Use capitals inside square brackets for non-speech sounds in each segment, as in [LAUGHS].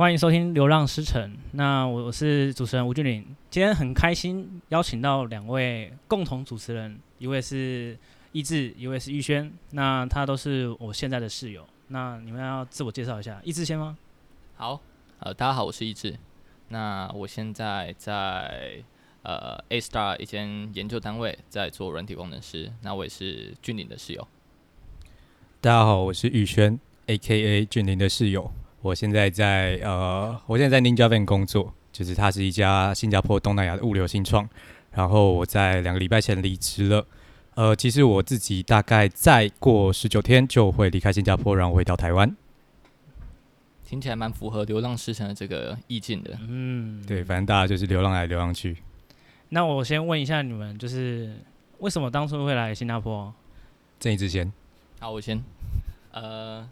欢迎收听《流浪诗城》。那我是主持人吴俊霖，今天很开心邀请到两位共同主持人，一位是易志，一位是玉轩。那他都是我现在的室友。那你们要自我介绍一下，易志先吗？好，呃，大家好，我是易志。那我现在在呃 A Star 一间研究单位在做软体工程师。那我也是俊霖的室友。大家好，我是玉轩，A.K.A. 俊霖的室友。我现在在呃，我现在在 Ninja Van 工作，就是它是一家新加坡东南亚的物流新创。然后我在两个礼拜前离职了。呃，其实我自己大概再过十九天就会离开新加坡，然后回到台湾。听起来蛮符合流浪诗城的这个意境的。嗯，对，反正大家就是流浪来流浪去。那我先问一下你们，就是为什么当初会来新加坡？郑易之先。好，我先。呃，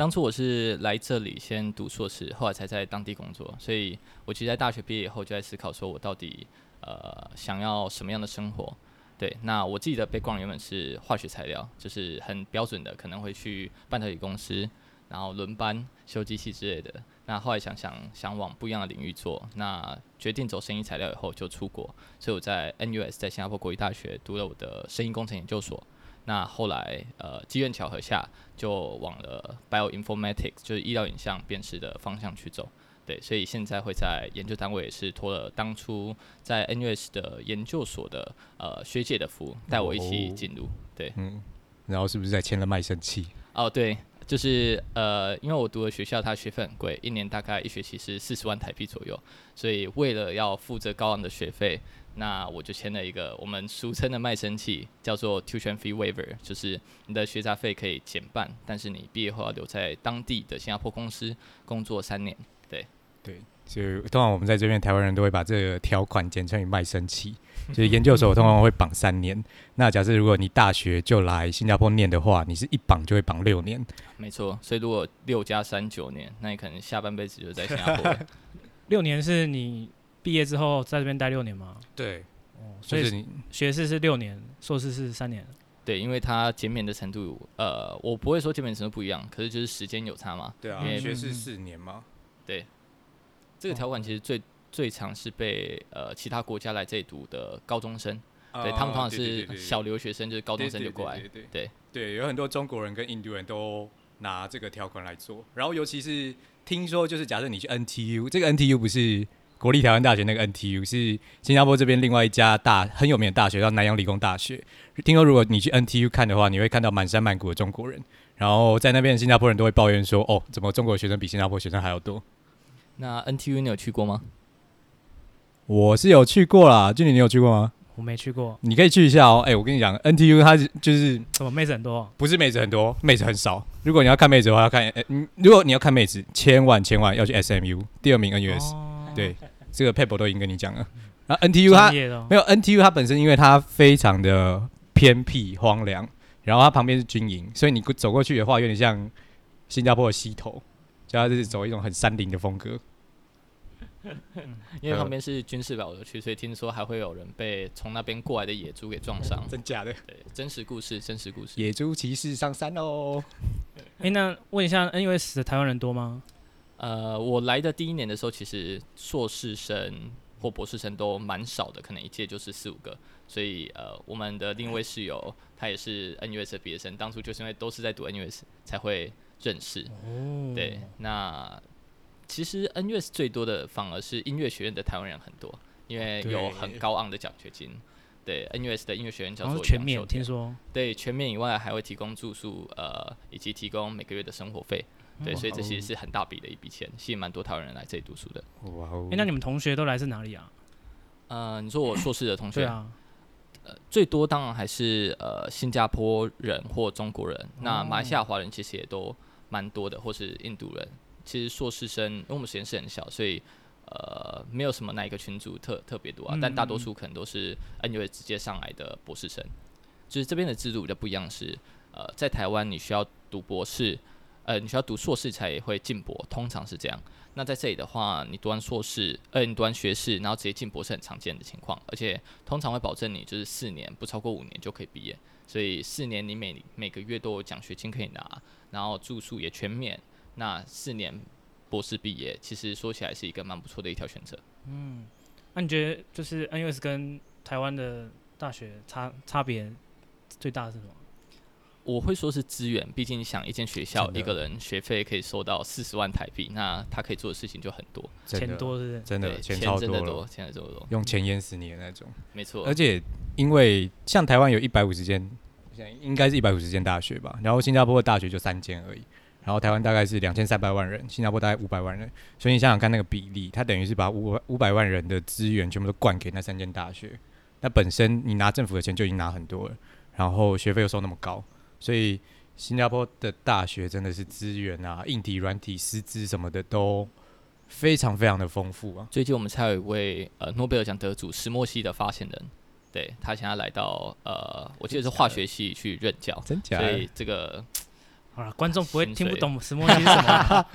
当初我是来这里先读硕士，后来才在当地工作，所以我其实在大学毕业以后就在思考，说我到底呃想要什么样的生活。对，那我自己的 background 原本是化学材料，就是很标准的，可能会去半导体公司，然后轮班修机器之类的。那后来想想想往不一样的领域做，那决定走生医材料以后就出国，所以我在 NUS 在新加坡国立大学读了我的生医工程研究所。那后来，呃，机缘巧合下，就往了 bioinformatics，就是医疗影像辨识的方向去走。对，所以现在会在研究单位也是托了当初在 NUS 的研究所的呃学姐的福，带我一起进入。对，嗯，然后是不是在签了卖身契？哦，对，就是呃，因为我读的学校它学费很贵，一年大概一学期是四十万台币左右，所以为了要付这高昂的学费。那我就签了一个我们俗称的卖身契，叫做 Tuition Fee Waiver，就是你的学杂费可以减半，但是你毕业后要留在当地的新加坡公司工作三年。对对，所以通常我们在这边台湾人都会把这个条款简称为卖身契。就是研究所通常会绑三年，那假设如果你大学就来新加坡念的话，你是一绑就会绑六年。没错，所以如果六加三九年，那你可能下半辈子就在新加坡。[LAUGHS] 六年是你。毕业之后在这边待六年吗？对，哦，所以你学士是六年，硕士是三年。对，因为它减免的程度，呃，我不会说减免程度不一样，可是就是时间有差嘛。对啊，因为学士四年嘛。对，这个条款其实最最常是被呃其他国家来这里读的高中生，对他们通常是小留学生，就是高中生就过来。对对对，有很多中国人跟印度人都拿这个条款来做，然后尤其是听说就是假设你去 NTU，这个 NTU 不是。国立台湾大学那个 NTU 是新加坡这边另外一家大很有名的大学，叫南洋理工大学。听说如果你去 NTU 看的话，你会看到满山满谷的中国人。然后在那边新加坡人都会抱怨说：“哦，怎么中国学生比新加坡学生还要多？”那 NTU 你有去过吗？我是有去过啦，俊宇你有去过吗？我没去过，你可以去一下哦。哎、欸，我跟你讲，NTU 它就是妹子很多？不是妹子很多，妹子很少。如果你要看妹子的话，要看嗯、欸，如果你要看妹子，千万千万要去 SMU，第二名 NUS，、哦、对。这个 paper 都已经跟你讲了，然后 NTU 它没有 NTU 它本身，因为它非常的偏僻荒凉，然后它旁边是军营，所以你走过去的话，有点像新加坡的溪头，就它是走一种很山林的风格。[LAUGHS] 因为旁边是军事保留区，所以听说还会有人被从那边过来的野猪给撞伤。[LAUGHS] 真假的？对，真实故事，真实故事。野猪骑士上山喽！哎、欸，那问一下，NUS 的台湾人多吗？呃，我来的第一年的时候，其实硕士生或博士生都蛮少的，可能一届就是四五个。所以，呃，我们的另一位室友，他也是 NUS 的毕业生，当初就是因为都是在读 NUS 才会认识。哦。对，那其实 NUS 最多的反而是音乐学院的台湾人很多，因为有很高昂的奖学金。对，，NUS 的音乐学院叫做全面，听说。对，全面以外还会提供住宿，呃，以及提供每个月的生活费。对，所以这其实是很大笔的一笔钱，吸引蛮多台湾人来这里读书的。哇哦！哎，那你们同学都来自哪里啊？呃，你说我硕士的同学？对啊。呃，最多当然还是呃新加坡人或中国人。哦、那马来西亚华人其实也都蛮多的，或是印度人。其实硕士生，因为我们实验室很小，所以呃没有什么哪一个群组特特别多啊。嗯、但大多数可能都是 NUS 直接上来的博士生。就是这边的制度比较不一样是，呃在台湾你需要读博士。呃，你需要读硕士才会进博，通常是这样。那在这里的话，你读完硕士，呃，你读完学士，然后直接进博士很常见的情况，而且通常会保证你就是四年不超过五年就可以毕业。所以四年你每每个月都有奖学金可以拿，然后住宿也全免。那四年博士毕业，其实说起来是一个蛮不错的一条选择。嗯，那你觉得就是 NUS 跟台湾的大学差差别最大的是什么？我会说是资源，毕竟你想一间学校一个人学费可以收到四十万台币，那他可以做的事情就很多，钱多是不是？真的钱超多了真的多，钱真的多，用钱淹死你的那种。没错。而且因为像台湾有一百五十间，现在应该是一百五十间大学吧，然后新加坡的大学就三间而已，然后台湾大概是两千三百万人，新加坡大概五百万人，所以你想想看那个比例，它等于是把五五百万人的资源全部都灌给那三间大学，那本身你拿政府的钱就已经拿很多了，然后学费又收那么高，所以。新加坡的大学真的是资源啊，硬体、软体、师资什么的都非常非常的丰富啊。最近我们才有一位呃诺贝尔奖得主石墨烯的发现人，对他现在来到呃，我记得是化学系去任教，真假？所以这个好了，观众不会听不懂石墨烯是什么。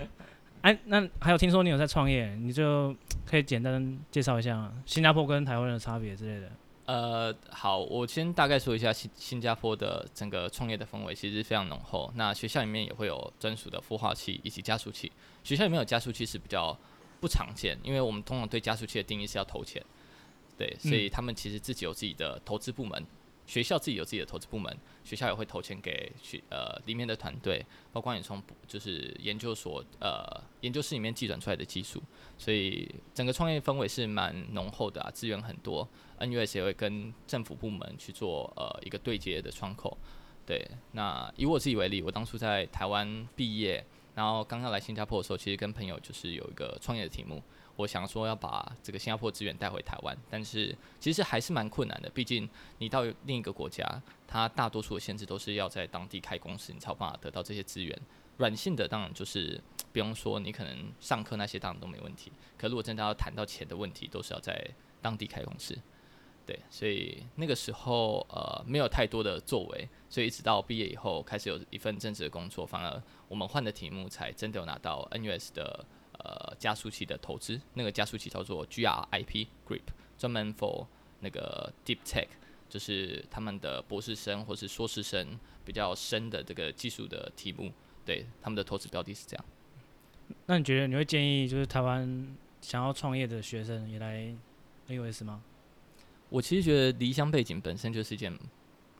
[LAUGHS] 哎，那还有听说你有在创业，你就可以简单介绍一下新加坡跟台湾的差别之类的。呃，好，我先大概说一下新新加坡的整个创业的氛围，其实非常浓厚。那学校里面也会有专属的孵化器以及加速器。学校里面有加速器是比较不常见，因为我们通常对加速器的定义是要投钱，对，所以他们其实自己有自己的投资部门。学校自己有自己的投资部门，学校也会投钱给学呃里面的团队，包括你从就是研究所呃研究室里面计算出来的技术，所以整个创业氛围是蛮浓厚的啊，资源很多。NUS 也会跟政府部门去做呃一个对接的窗口。对，那以我自己为例，我当初在台湾毕业，然后刚刚来新加坡的时候，其实跟朋友就是有一个创业的题目。我想说要把这个新加坡资源带回台湾，但是其实还是蛮困难的。毕竟你到另一个国家，它大多数的限制都是要在当地开公司，你才有办法得到这些资源。软性的当然就是不用说，你可能上课那些当然都没问题。可如果真的要谈到钱的问题，都是要在当地开公司。对，所以那个时候呃没有太多的作为，所以一直到毕业以后开始有一份正职的工作，反而我们换的题目才真的有拿到 NUS 的。呃，加速器的投资，那个加速器叫做 GRIP Grip，专门 for 那个 Deep Tech，就是他们的博士生或是硕士生比较深的这个技术的题目，对他们的投资标的是这样。那你觉得你会建议就是台湾想要创业的学生也来 NUS 吗？我其实觉得离乡背景本身就是一件。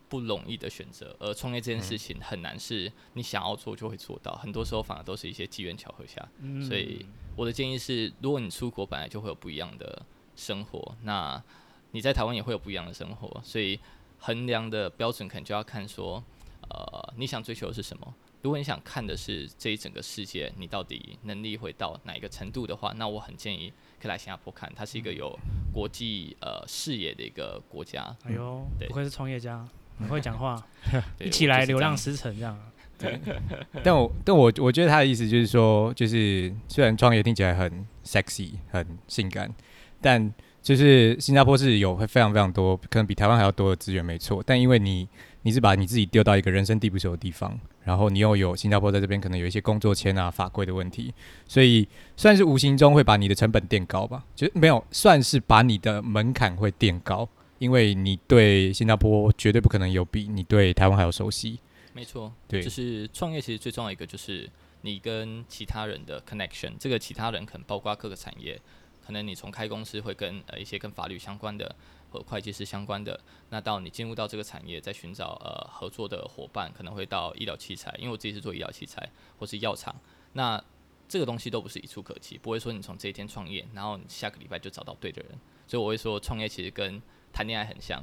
不容易的选择，而创业这件事情很难，是你想要做就会做到。很多时候反而都是一些机缘巧合下。所以我的建议是，如果你出国本来就会有不一样的生活，那你在台湾也会有不一样的生活。所以衡量的标准可能就要看说，呃，你想追求的是什么？如果你想看的是这一整个世界，你到底能力会到哪一个程度的话，那我很建议可以来新加坡看，它是一个有国际呃视野的一个国家。哎呦，对，不愧是创业家。很会讲话，[LAUGHS] 一起来流量十成这样。对，[LAUGHS] 但我但我我觉得他的意思就是说，就是虽然创业听起来很 sexy 很性感，但就是新加坡是有非常非常多，可能比台湾还要多的资源，没错。但因为你你是把你自己丢到一个人生地不熟的地方，然后你又有新加坡在这边可能有一些工作签啊法规的问题，所以算是无形中会把你的成本垫高吧，就没有算是把你的门槛会垫高。因为你对新加坡绝对不可能有比你对台湾还要熟悉。没错，对，就是创业其实最重要一个就是你跟其他人的 connection。这个其他人可能包括各个产业，可能你从开公司会跟呃一些跟法律相关的和会计师相关的，那到你进入到这个产业，在寻找呃合作的伙伴，可能会到医疗器材，因为我自己是做医疗器材或是药厂，那这个东西都不是一触可及，不会说你从这一天创业，然后你下个礼拜就找到对的人。所以我会说创业其实跟谈恋爱很像，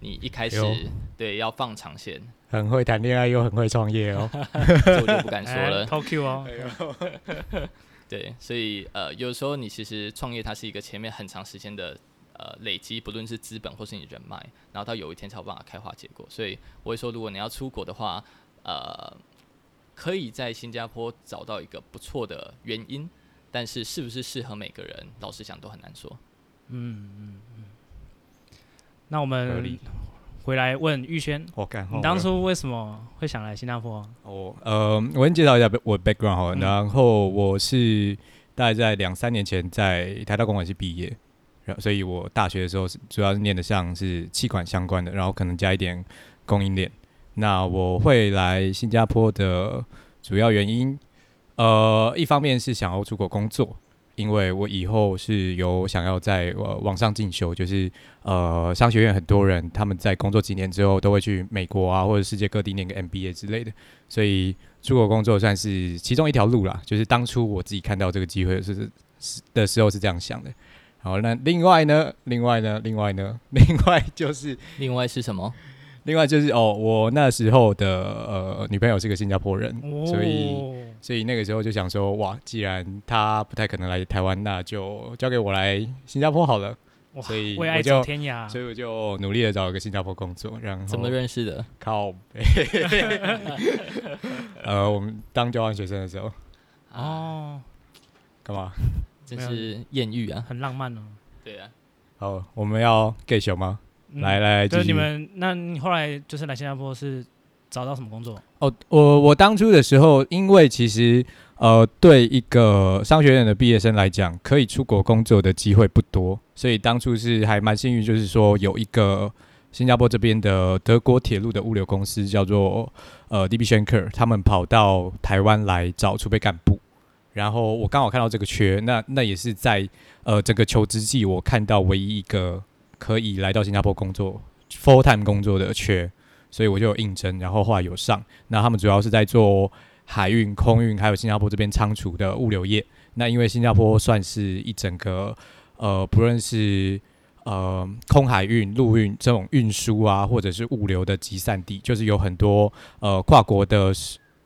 你一开始对要放长线，很会谈恋爱又很会创业哦，[LAUGHS] 这我就不敢说了。偷 Q 哦，[LAUGHS] 对，所以呃，有时候你其实创业它是一个前面很长时间的呃累积，不论是资本或是你人脉，然后到有一天才有办法开花结果。所以我会说，如果你要出国的话，呃，可以在新加坡找到一个不错的原因，但是是不是适合每个人，老实讲都很难说。嗯嗯嗯。那我们回来问玉轩，你当初为什么会想来新加坡？哦，呃，我先介绍一下我的 background 好了，然后我是大概在两三年前在台大公管系毕业，然后所以我大学的时候是主要是念的像是气管相关的，然后可能加一点供应链。那我会来新加坡的主要原因，呃，一方面是想要出国工作，因为我以后是有想要在呃网上进修，就是呃商学院很多人他们在工作几年之后都会去美国啊或者世界各地念个 MBA 之类的，所以出国工作算是其中一条路啦。就是当初我自己看到这个机会是是的时候是这样想的。好，那另外呢？另外呢？另外呢？另外就是另外是什么？另外就是哦，我那时候的呃女朋友是个新加坡人，哦、所以所以那个时候就想说，哇，既然她不太可能来台湾，那就交给我来新加坡好了。哇所以我就天涯，所以我就努力的找一个新加坡工作。然后怎么认识的？靠北，[LAUGHS] 呃，我们当交换学生的时候。哦，干嘛？真是艳遇啊，很浪漫哦。对啊，好，我们要 get 球吗？嗯、来来，就是你们，那你后来就是来新加坡是找到什么工作？哦，我我当初的时候，因为其实呃，对一个商学院的毕业生来讲，可以出国工作的机会不多，所以当初是还蛮幸运，就是说有一个新加坡这边的德国铁路的物流公司叫做呃 DB Schenker，他们跑到台湾来找储备干部。然后我刚好看到这个缺，那那也是在呃整个求职季我看到唯一一个可以来到新加坡工作 full time 工作的缺，所以我就有应征，然后后来有上。那他们主要是在做海运、空运，还有新加坡这边仓储的物流业。那因为新加坡算是一整个呃不论是呃空海运、陆运这种运输啊，或者是物流的集散地，就是有很多呃跨国的。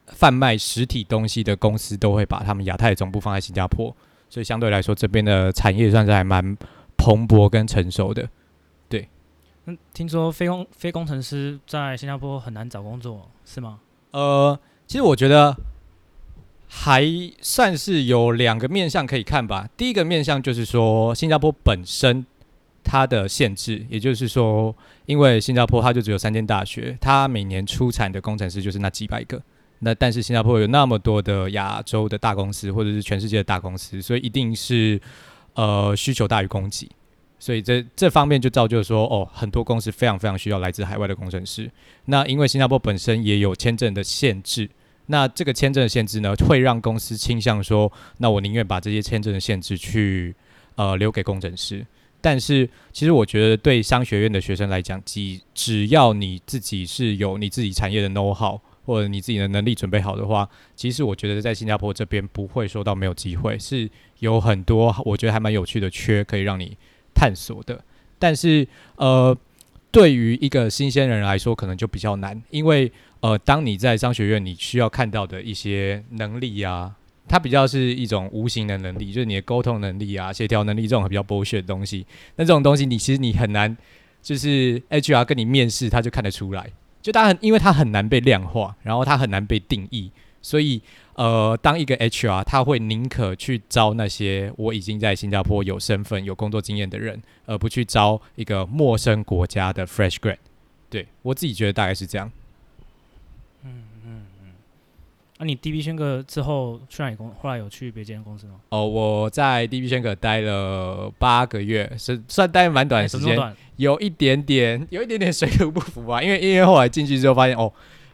贩卖实体东西的公司都会把他们亚太总部放在新加坡，所以相对来说，这边的产业算是还蛮蓬勃跟成熟的。听说非工非工程师在新加坡很难找工作，是吗？呃，其实我觉得还算是有两个面向可以看吧。第一个面向就是说，新加坡本身它的限制，也就是说，因为新加坡它就只有三间大学，它每年出产的工程师就是那几百个。那但是新加坡有那么多的亚洲的大公司，或者是全世界的大公司，所以一定是呃需求大于供给，所以这这方面就造就说，哦，很多公司非常非常需要来自海外的工程师。那因为新加坡本身也有签证的限制，那这个签证的限制呢，会让公司倾向说，那我宁愿把这些签证的限制去呃留给工程师。但是其实我觉得对商学院的学生来讲，只只要你自己是有你自己产业的 know how。或者你自己的能力准备好的话，其实我觉得在新加坡这边不会说到没有机会，是有很多我觉得还蛮有趣的缺可以让你探索的。但是呃，对于一个新鲜人来说，可能就比较难，因为呃，当你在商学院，你需要看到的一些能力啊，它比较是一种无形的能力，就是你的沟通能力啊、协调能力这种比较剥削的东西。那这种东西你其实你很难，就是 HR 跟你面试，他就看得出来。就他很，因为它很难被量化，然后它很难被定义，所以呃，当一个 HR，他会宁可去招那些我已经在新加坡有身份、有工作经验的人，而不去招一个陌生国家的 fresh grad。对，我自己觉得大概是这样。嗯嗯嗯。那、啊、你 DB Schenker 之后去哪里工？后来有去别间公司吗？哦，我在 DB Schenker 待了八个月，是算待蛮短的时间。欸有一点点，有一点点水土不服吧，因为因为后来进去之后发现，哦，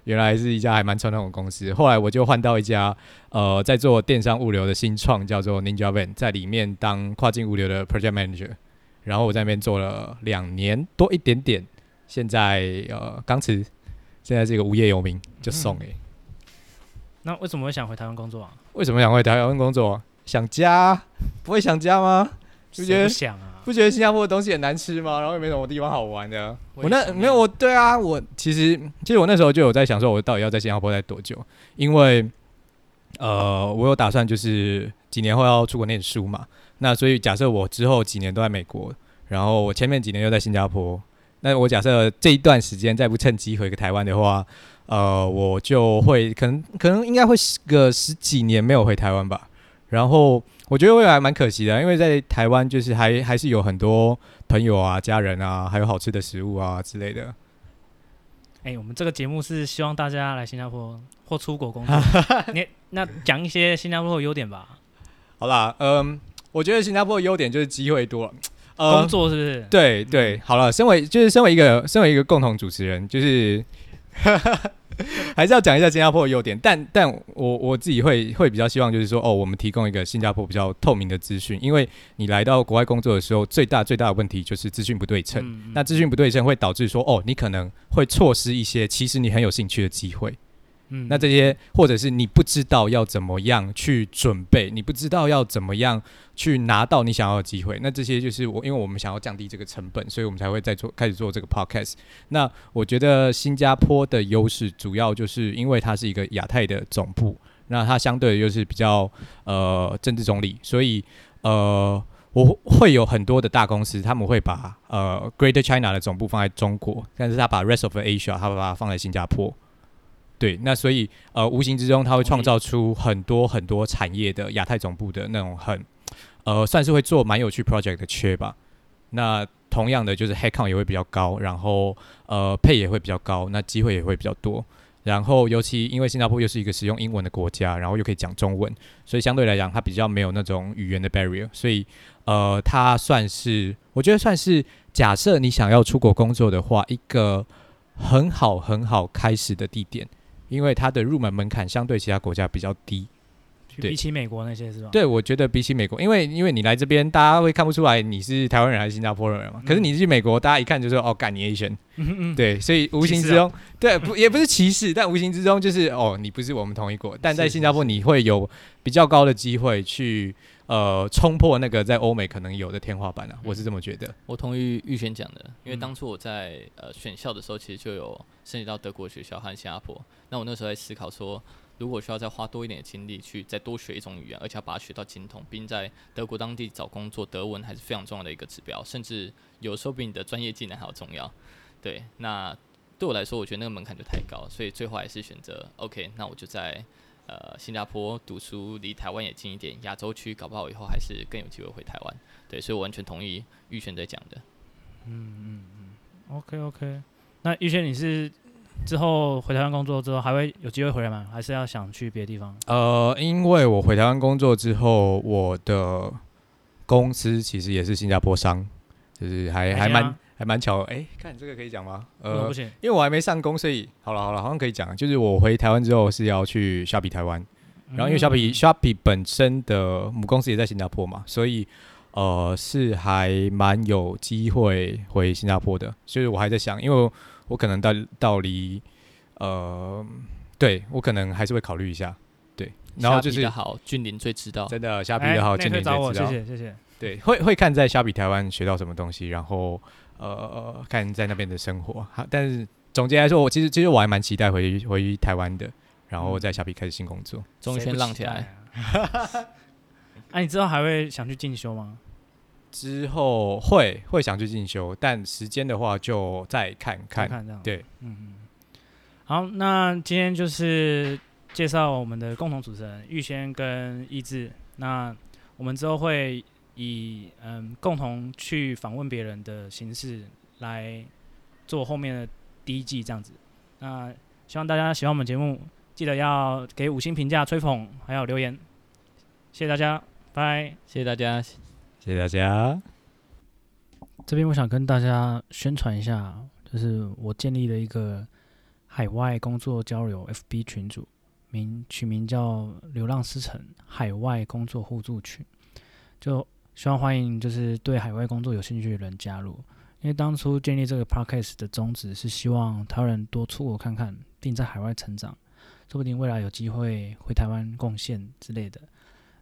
原来是一家还蛮传统的公司。后来我就换到一家，呃，在做电商物流的新创，叫做 Ninja Van，在里面当跨境物流的 Project Manager。然后我在那边做了两年多一点点，现在呃刚辞，现在是一个无业游民，就送哎、欸嗯。那为什么会想回台湾工作啊？为什么想回台湾工作？想家？不会想家吗？就觉得想啊。不觉得新加坡的东西很难吃吗？然后也没什么地方好玩的。我，那没有我，对啊，我其实其实我那时候就有在想说，我到底要在新加坡待多久？因为呃，我有打算就是几年后要出国念书嘛。那所以假设我之后几年都在美国，然后我前面几年又在新加坡，那我假设这一段时间再不趁机回个台湾的话，呃，我就会可能可能应该会个十几年没有回台湾吧。然后。我觉得未来蛮可惜的，因为在台湾就是还还是有很多朋友啊、家人啊，还有好吃的食物啊之类的。哎、欸，我们这个节目是希望大家来新加坡或出国工作。[LAUGHS] 你那讲一些新加坡的优点吧。好啦，嗯，我觉得新加坡的优点就是机会多了。呃、工作是不是？对对，好了，身为就是身为一个身为一个共同主持人，就是。[LAUGHS] [LAUGHS] 还是要讲一下新加坡的优点。但但我我自己会会比较希望就是说，哦，我们提供一个新加坡比较透明的资讯，因为你来到国外工作的时候，最大最大的问题就是资讯不对称。嗯嗯，那资讯不对称会导致说，哦，你可能会错失一些其实你很有兴趣的机会。嗯，那这些或者是你不知道要怎么样去准备，你不知道要怎么样去拿到你想要的机会，那这些就是我，因为我们想要降低这个成本，所以我们才会在做开始做这个 podcast。那我觉得新加坡的优势主要就是因为它是一个亚太的总部，那它相对又是比较呃政治中立，所以呃我会有很多的大公司他们会把呃 Greater China 的总部放在中国，但是他把 Rest of Asia 他把它放在新加坡。对，那所以呃，无形之中，它会创造出很多很多产业的亚太总部的那种很呃，算是会做蛮有趣 project 的缺吧。那同样的，就是 headcount 也会比较高，然后呃，pay 也会比较高，那机会也会比较多。然后尤其因为新加坡又是一个使用英文的国家，然后又可以讲中文，所以相对来讲，它比较没有那种语言的 barrier。所以呃，它算是我觉得算是假设你想要出国工作的话，一个很好很好开始的地点。因为它的入门门槛相对其他国家比较低，比起美国那些是吧？对，我觉得比起美国，因为因为你来这边，大家会看不出来你是台湾人还是新加坡人嘛。嗯、可是你去美国，大家一看就说哦，干你 Asian，嗯嗯对，所以无形之中，啊、对，不也不是歧视，但无形之中就是哦，你不是我们同一国。但在新加坡，你会有比较高的机会去。呃，冲破那个在欧美可能有的天花板啊，我是这么觉得。我同意玉轩讲的，因为当初我在呃选校的时候，其实就有申请到德国学校和新加坡。那我那时候在思考说，如果需要再花多一点的精力去再多学一种语言，而且要把它学到精通，毕竟在德国当地找工作，德文还是非常重要的一个指标，甚至有时候比你的专业技能还要重要。对，那对我来说，我觉得那个门槛就太高，所以最后还是选择 OK，那我就在。呃，新加坡读书离台湾也近一点，亚洲区搞不好以后还是更有机会回台湾。对，所以我完全同意玉轩在讲的。嗯嗯嗯，OK OK。那玉轩，你是之后回台湾工作之后，还会有机会回来吗？还是要想去别的地方？呃，因为我回台湾工作之后，我的公司其实也是新加坡商，就是还还蛮。还蛮巧，哎、欸，看这个可以讲吗？呃，不行，因为我还没上工，所以好了好了，好像可以讲。就是我回台湾之后是要去虾皮台湾，然后因为虾皮虾皮本身的母公司也在新加坡嘛，所以呃是还蛮有机会回新加坡的。所以我还在想，因为我可能到到离呃，对我可能还是会考虑一下。对，然后就是好，俊林最知道，真的虾皮的好，俊林最知道。谢谢谢谢。对，会会看在虾比台湾学到什么东西，然后。呃，看在那边的生活，好，但是总结来说，我其实其实我还蛮期待回回台湾的，然后在虾比开始新工作，终于先浪起来。哎，[LAUGHS] 你之后还会想去进修吗？之后会会想去进修，但时间的话就再看看。看这样。对，嗯嗯。好，那今天就是介绍我们的共同主持人玉轩跟易志，那我们之后会。以嗯共同去访问别人的形式来做后面的第一季这样子，那希望大家喜欢我们节目，记得要给五星评价、吹捧，还有留言，谢谢大家，拜，谢谢大家，谢谢大家。这边我想跟大家宣传一下，就是我建立了一个海外工作交流 FB 群组，名取名叫“流浪师承海外工作互助群”，就。希望欢迎就是对海外工作有兴趣的人加入，因为当初建立这个 podcast 的宗旨是希望台湾人多出国看看，并在海外成长，说不定未来有机会回台湾贡献之类的。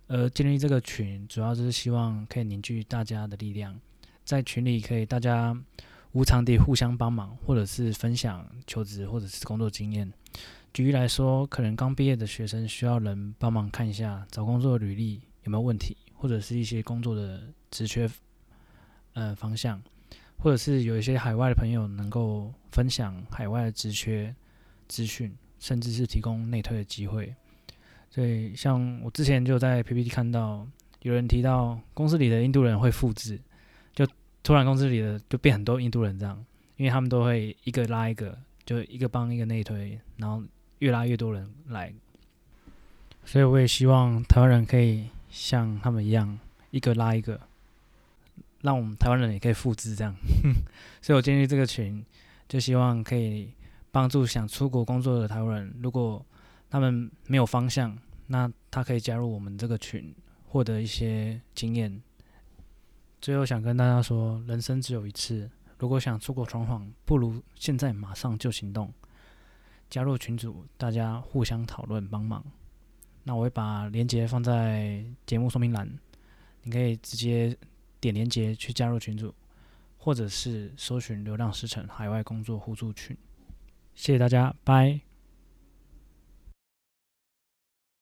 而建立这个群，主要就是希望可以凝聚大家的力量，在群里可以大家无偿地互相帮忙，或者是分享求职或者是工作经验。举例来说，可能刚毕业的学生需要人帮忙看一下找工作履历有没有问题。或者是一些工作的职缺，呃方向，或者是有一些海外的朋友能够分享海外的职缺资讯，甚至是提供内推的机会。所以，像我之前就在 PPT 看到有人提到公司里的印度人会复制，就突然公司里的就变很多印度人这样，因为他们都会一个拉一个，就一个帮一个内推，然后越拉越多人来。所以，我也希望台湾人可以。像他们一样，一个拉一个，让我们台湾人也可以复制这样。[LAUGHS] 所以我建立这个群，就希望可以帮助想出国工作的台湾人，如果他们没有方向，那他可以加入我们这个群，获得一些经验。最后想跟大家说，人生只有一次，如果想出国闯闯，不如现在马上就行动。加入群组，大家互相讨论帮忙。那我会把链接放在节目说明栏，你可以直接点链接去加入群组，或者是搜寻“流浪师城海外工作互助群”。谢谢大家，拜。